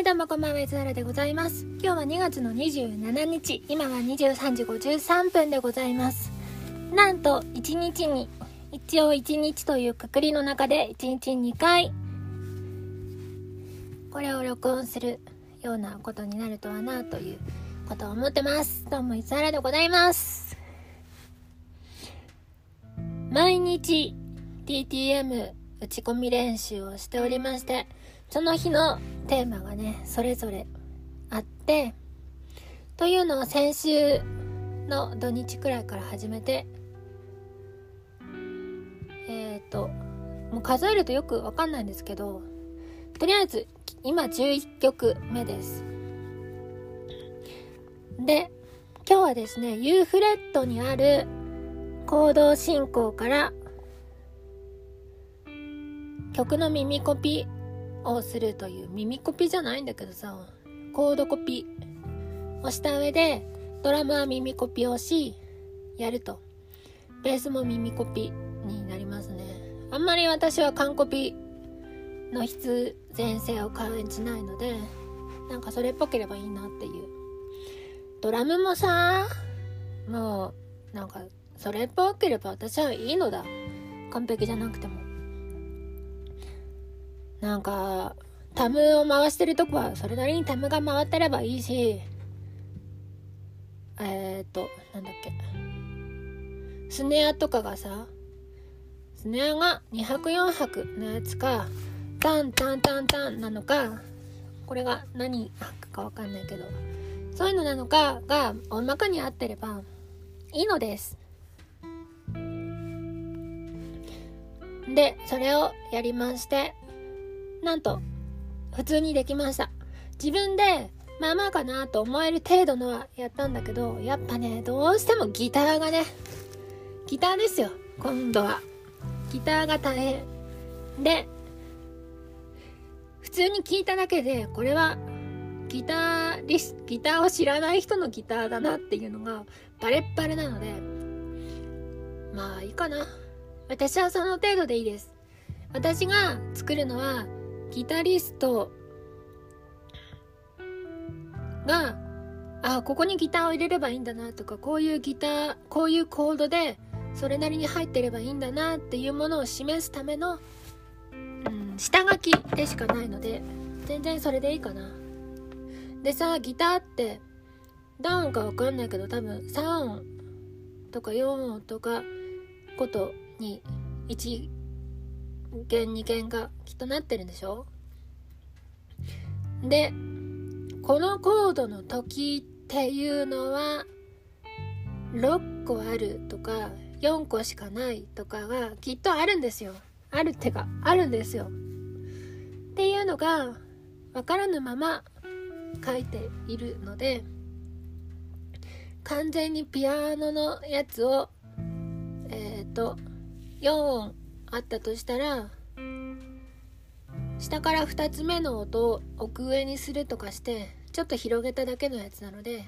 はい、どうもこんばんは、いつ原でございます。今日は2月の27日、今は23時53分でございます。なんと、1日に、一応1日というくくりの中で、1日2回、これを録音するようなことになるとはな、ということを思ってます。どうも、いつ原でございます。毎日、DTM 打ち込み練習をしておりまして、その日のテーマがね、それぞれあって、というのを先週の土日くらいから始めて、えっ、ー、と、もう数えるとよくわかんないんですけど、とりあえず今11曲目です。で、今日はですね、ユーフレットにある行動進行から曲の耳コピをするという耳コピじゃないんだけどさコードコピをした上でドラムは耳コピをしやると。ベースも耳コピになりますね。あんまり私は完コピの必然性を感じないのでなんかそれっぽければいいなっていう。ドラムもさもうなんかそれっぽければ私はいいのだ。完璧じゃなくても。なんか、タムを回してるとこはそれなりにタムが回ってればいいし、えー、っと、なんだっけ。スネアとかがさ、スネアが2拍4拍のやつか、タンタンタンタンなのか、これが何拍かわかんないけど、そういうのなのかが大まかに合ってればいいのです。で、それをやりまして、なんと、普通にできました。自分で、まあまあかなと思える程度のはやったんだけど、やっぱね、どうしてもギターがね、ギターですよ、今度は。ギターが大変。で、普通に聞いただけで、これは、ギターリス、ギターを知らない人のギターだなっていうのが、バレッバレなので、まあいいかな。私はその程度でいいです。私が作るのは、ギタリストが、あ、ここにギターを入れればいいんだなとか、こういうギター、こういうコードで、それなりに入ってればいいんだなっていうものを示すための、うん、下書きでしかないので、全然それでいいかな。でさ、ギターって、ダウンかわかんないけど、多分3音とか4音とかことに1弦2弦がきっとなってるんでしょ？でこのコードの時っていうのは6個あるとか4個しかないとかがきっとあるんですよ。あるってかあるんですよ。っていうのがわからぬまま書いているので完全にピアノのやつをえっ、ー、と4音あったとしたら下から2つ目の音を奥上にするとかしてちょっと広げただけのやつなので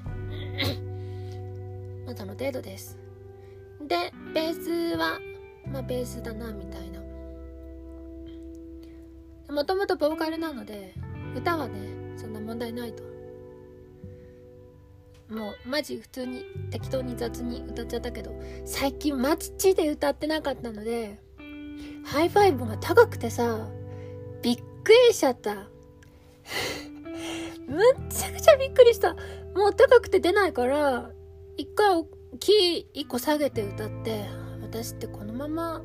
まあその程度です。でベースはまあベースだなみたいな。もともとボーカルなので歌はねそんな問題ないと。もうマジ普通に適当に雑に歌っちゃったけど最近マジで歌ってなかったのでハイファイブが高くてさ、びっくりしちゃった。むっちゃくちゃびっくりした。もう高くて出ないから、一回キー一個下げて歌って、私ってこのまま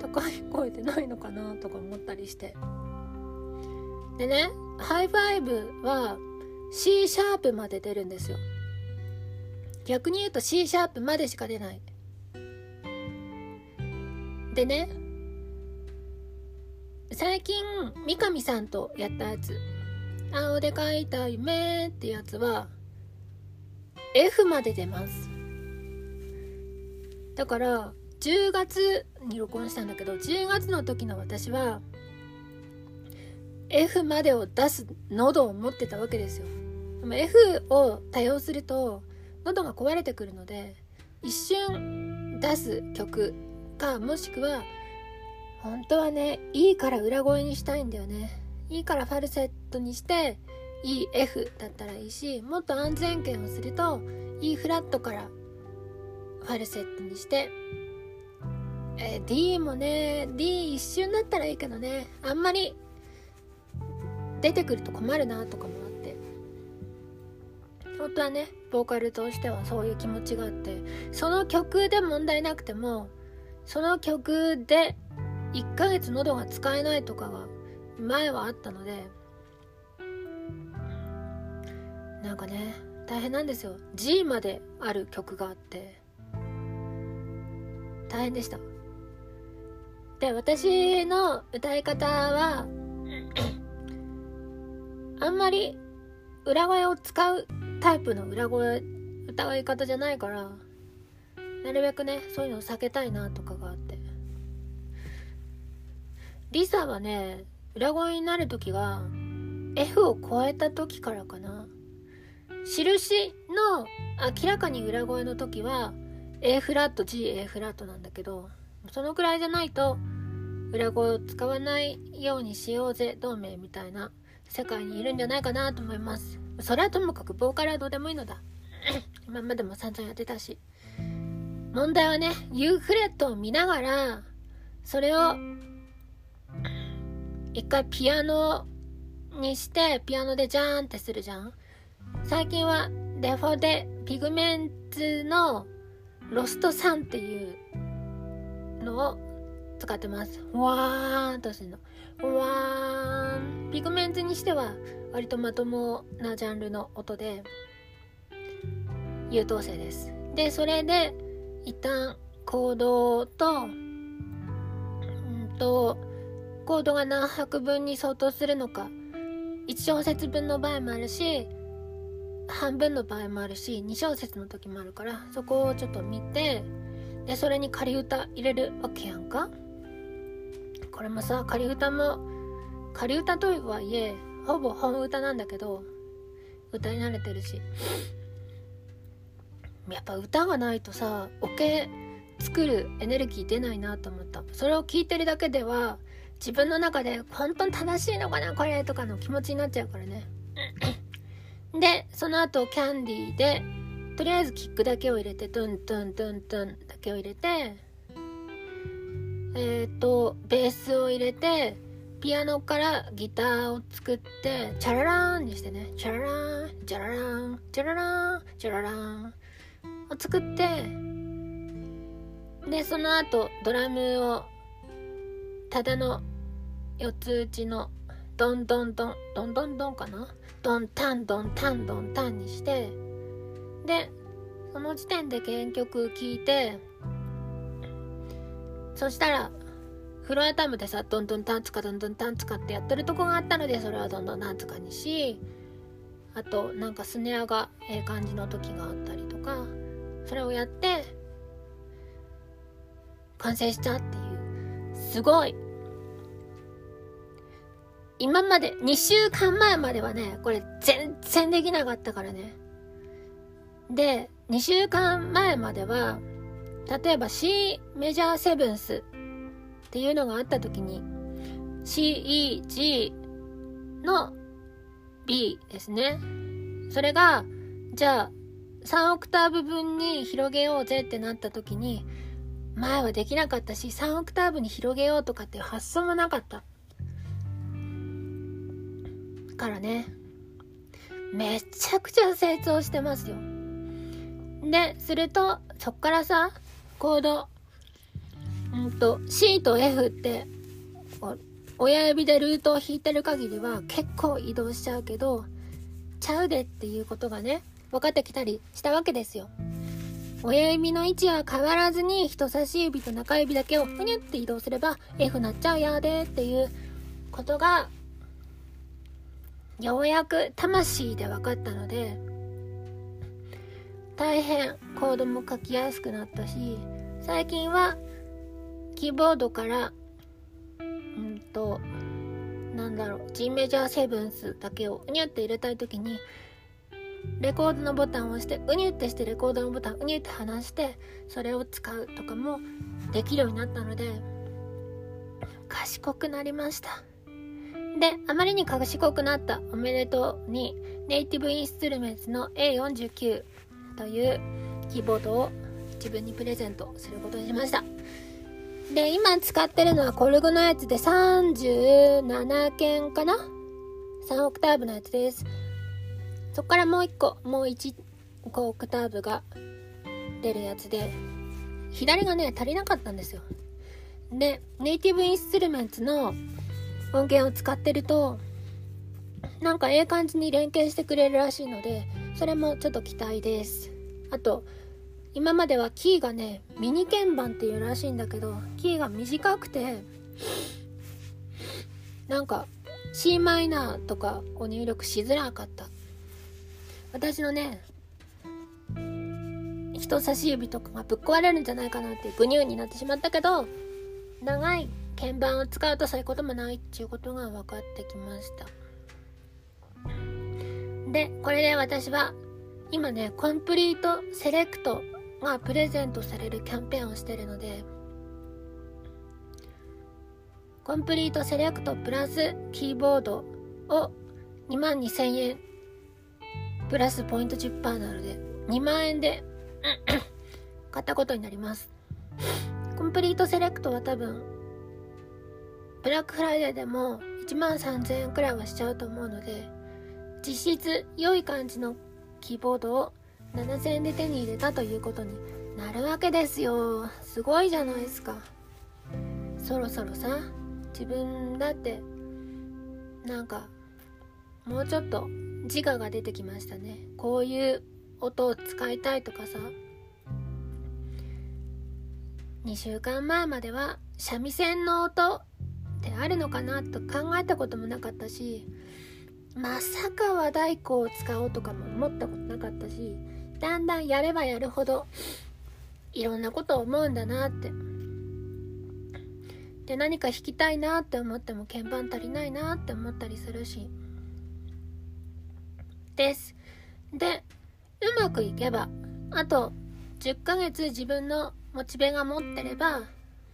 高い声でないのかなとか思ったりして。でね、ハイファイブは C シャープまで出るんですよ。逆に言うと C シャープまでしか出ない。でね、最近三上さんとやったやつ「青で描いた夢」ってやつは F まで出ます。だから10月に録音したんだけど10月の時の私は F までを出す喉を持ってたわけですよ。でも F を多用すると喉が壊れてくるので一瞬出す曲かもしくは本当はねいいから裏声にしたいんだよね。いいからファルセットにして EF だったらいいしもっと安全圏をすると E フラットからファルセットにして、えー、D もね D 一瞬だったらいいけどね。あんまり出てくると困るなとかもあって。本当はねボーカルとしてはそういう気持ちがあって。その曲で問題なくてもその曲で1ヶ月喉が使えないとかが前はあったのでなんかね大変なんですよ。G まである曲があって大変でした。で私の歌い方はあんまり裏声を使うタイプの裏声歌い方じゃないからなるべくねそういうのを避けたいなとかリサはね裏声になる時が F を超えた時からかな。印の明らかに裏声の時は A フラット G A フラットなんだけどそのくらいじゃないと裏声を使わないようにしようぜ同盟みたいな世界にいるんじゃないかなと思います。それはともかくボーカルはどうでもいいのだ。今までも散々やってたし。問題はねユーフレットを見ながらそれを一回ピアノにしてピアノでジャーンってするじゃん最近はデフォでピグメンツのロスト3っていうのを使ってます。わーんとするの。わーん。ピグメンツにしては割とまともなジャンルの音で優等生です。で、それで一旦コードと、うんと、コードが何拍分に相当するのか、1小節分の場合もあるし、半分の場合もあるし2小節の時もあるからそこをちょっと見てでそれに仮歌入れるわけやんか。これもさ仮歌も仮歌とはいえほぼ本歌なんだけど歌に慣れてるし。やっぱ歌がないとさオケ作るエネルギー出ないなと思った。それを聞いてるだけでは自分の中で本当に正しいのかなこれとかの気持ちになっちゃうからね。で、その後キャンディーで、とりあえずキックだけを入れて、トゥントゥントゥントゥンだけを入れて、えっ、ー、と、ベースを入れて、ピアノからギターを作って、チャララーンにしてね、チャララーン、チャララーン、チャララーン、チャララーンを作って、で、その後、ドラムを、ただの四つ打ちの、ドンドンドン、ドンドンドンかな？ドンタンドンタンドンタンにしてでその時点で原曲聴いてそしたらフロアタムでさドンドンタンツカドンドンタンツカってやってるとこがあったのでそれはどんどんなんつかにしあとなんかスネアがええ感じの時があったりとかそれをやって完成したっていう。すごい。今まで、2週間前まではね、これ全然できなかったからね。で、2週間前までは、例えば C メジャーセブンスっていうのがあった時に、C, E, G の B ですね。それが、じゃあ、3オクターブ分に広げようぜってなった時に、前はできなかったし、3オクターブに広げようとかっていう発想もなかった。からね。めちゃくちゃ成長してますよ。で、すると、そっからさ、コード、うんと、C と F って、親指でルートを弾いてる限りは結構移動しちゃうけど、ちゃうでっていうことがね、分かってきたりしたわけですよ。親指の位置は変わらずに人差し指と中指だけをふにゅって移動すれば F なっちゃうやでっていうことがようやく魂で分かったので大変コードも書きやすくなったし最近はキーボードからうんとなんだろう G メジャーセブンスだけをうにゅって入れたい時にレコードのボタンを押してうにゅってしてレコードのボタンうにゅって離してそれを使うとかもできるようになったので賢くなりました。で、あまりに賢くなったおめでとうに、ネイティブインストゥルメンツの A49 というキーボードを自分にプレゼントすることにしました。で、今使ってるのはコルグのやつで37件かな ?3 オクターブのやつです。そっからもう一個、もう1個オクターブが出るやつで、左がね、足りなかったんですよ。で、ネイティブインストゥルメンツの音源を使ってると、なんかええ感じに連携してくれるらしいので、それもちょっと期待です。あと、今まではキーがね、ミニ鍵盤っていうらしいんだけど、キーが短くて、なんか C マイナーとかを入力しづらかった。私のね、人差し指とかがぶっ壊れるんじゃないかなってグニューになってしまったけど、長い鍵盤を使うとそういうこともないっていうことが分かってきました。でこれで私は今ねコンプリートセレクトがプレゼントされるキャンペーンをしてるのでコンプリートセレクトプラスキーボードを2万2000円プラスポイント10%なので2万円で 買ったことになります。コンプリートセレクトは多分ブラックフライデーでも1万3000円くらいはしちゃうと思うので実質良い感じのキーボードを7000円で手に入れたということになるわけですよ。すごいじゃないですか。そろそろさ自分だってなんかもうちょっと自我が出てきましたね。こういう音を使いたいとかさ。2週間前までは三味線の音ってあるのかなと考えたこともなかったしまさか和太鼓を使おうとかも思ったことなかったしだんだんやればやるほどいろんなことを思うんだなって。で何か弾きたいなって思っても鍵盤足りないなって思ったりするし。です。でうまくいけばあと10ヶ月自分のモチベが持ってれば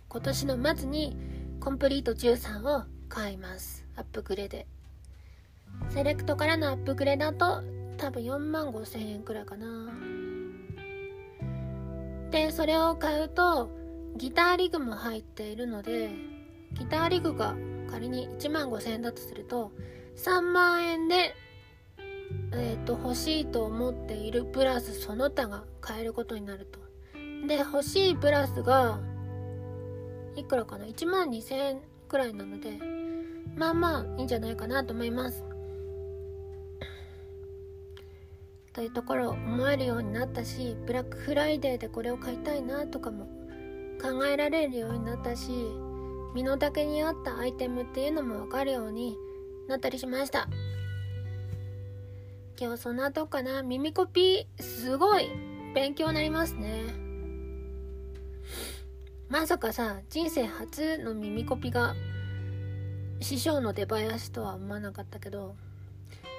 今年の末にコンプリート13を買います。アップグレで。セレクトからのアップグレだと多分4万5千円くらいかな。でそれを買うとギターリグも入っているのでギターリグが仮に1万5千円だとすると3万円でえっ、ー、と欲しいと思っているプラスその他が買えることになると。で欲しいプラスがいくらかな？1万2000円くらいなのでまあまあいいんじゃないかなと思います。というところを思えるようになったしブラックフライデーでこれを買いたいなとかも考えられるようになったし身の丈に合ったアイテムっていうのも分かるようになったりしました。今日そんなとこかな？耳コピーすごい勉強になりますね。まさかさ人生初の耳コピが師匠の出囃子とは思わなかったけど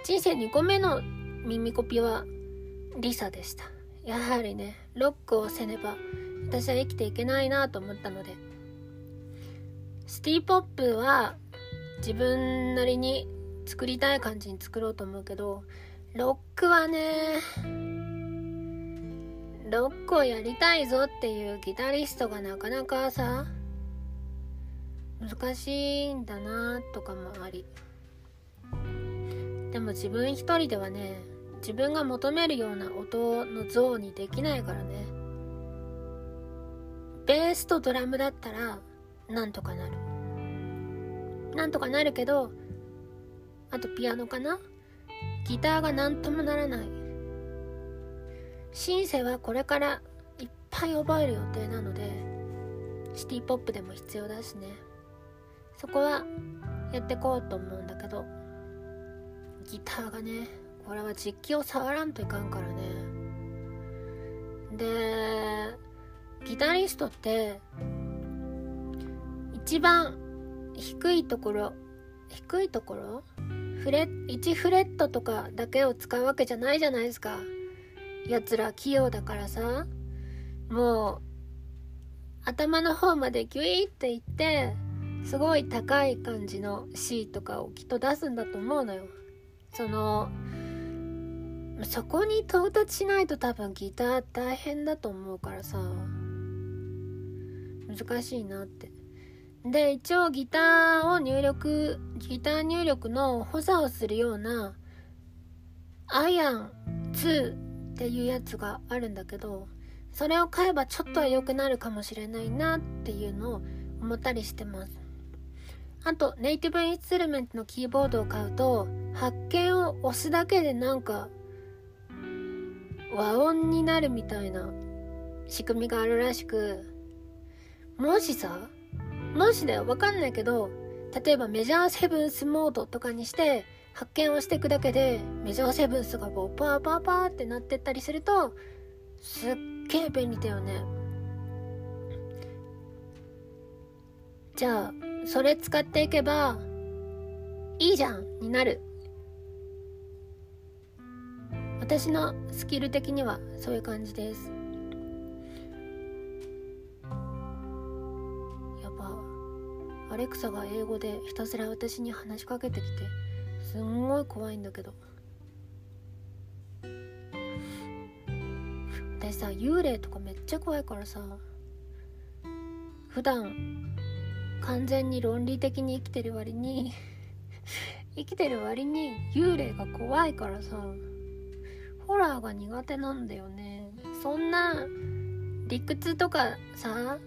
人生2個目の耳コピはリサでした。やはりねロックをせねば私は生きていけないなと思ったのでシティポップは自分なりに作りたい感じに作ろうと思うけどロックはねロックをやりたいぞっていうギタリストがなかなかさ難しいんだなとかもあり。でも自分一人ではね自分が求めるような音の像にできないからね。ベースとドラムだったらなんとかなる。なんとかなるけどあとピアノかな？ギターが何ともならない。シンセはこれからいっぱい覚える予定なのでシティポップでも必要だしね。そこはやってこうと思うんだけどギターがねこれは実機を触らんといかんからね。でギタリストって一番低いところ低いところ？フレ1フレットとかだけを使うわけじゃないじゃないですか。やつら器用だからさ。もう頭の方までギュイっていってすごい高い感じの C とかをきっと出すんだと思うのよ。そのそこに到達しないと多分ギター大変だと思うからさ。難しいなって。で一応ギターを入力ギター入力の補佐をするようなアイアン2っていうやつがあるんだけどそれを買えばちょっとは良くなるかもしれないなっていうのを思ったりしてます。あとネイティブインストゥルメントのキーボードを買うと発見を押すだけでなんか和音になるみたいな仕組みがあるらしくもしさもしだよわかんないけど例えばメジャーセブンスモードとかにして発見をしていくだけでメジャーセブンスがこうパーパーパーってなってったりするとすっげえ便利だよね。じゃあそれ使っていけばいいじゃんになる。私のスキル的にはそういう感じです。やっぱアレクサが英語でひたすら私に話しかけてきてすんごい怖いんだけど。私さ幽霊とかめっちゃ怖いからさ普段完全に論理的に生きてる割に 生きてる割に幽霊が怖いからさホラーが苦手なんだよね。そんな理屈とかさ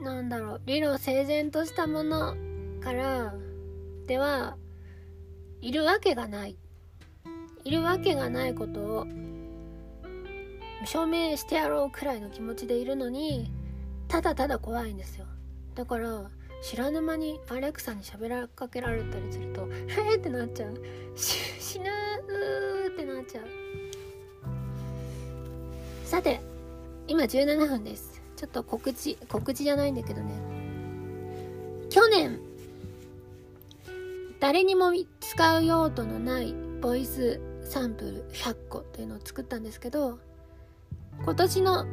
なんだろう理路整然としたものからではいるわけがない。いるわけがないことを証明してやろうくらいの気持ちでいるのにただただ怖いんですよ。だから知らぬ間にアレクサに喋らかけられたりすると「へえ」ってなっちゃう。死ぬってなっちゃう。さて今17分です。ちょっと告知告知じゃないんだけどね。去年誰にも使う用途のないボイスサンプル100個というのを作ったんですけど今年の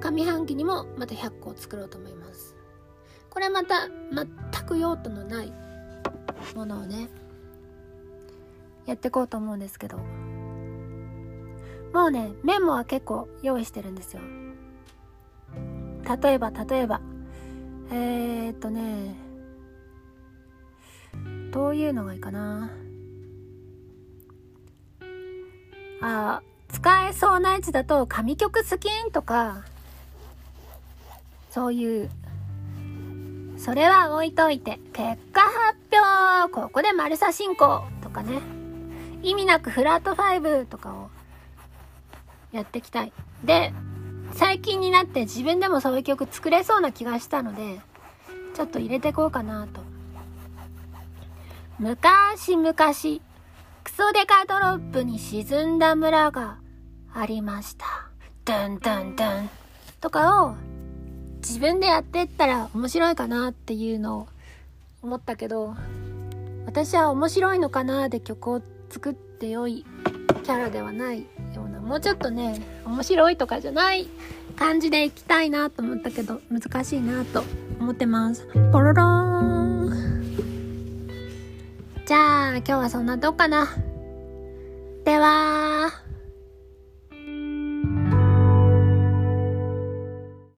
上半期にもまた100個を作ろうと思います。これまた全く用途のないものをねやっていこうと思うんですけどもうねメモは結構用意してるんですよ。例えば例えばえー、っとねどういうのがいいかな。あ使えそうなやつだと紙曲スキンとかそういうそれは置いといて結果発表ここで丸差進行とかね。意味なくフラット5とかをやっていきたい。で最近になって自分でもそういう曲作れそうな気がしたのでちょっと入れてこうかなと。昔々クソデカドロップに沈んだ村がありました。ドンドンドン。とかを自分でやってったら面白いかなっていうのを思ったけど私は面白いのかなで曲を作ってよいキャラではないようなもうちょっとね面白いとかじゃない感じでいきたいなと思ったけど難しいなと思ってます。ポロローン。じゃあ今日はそんなとこかな。では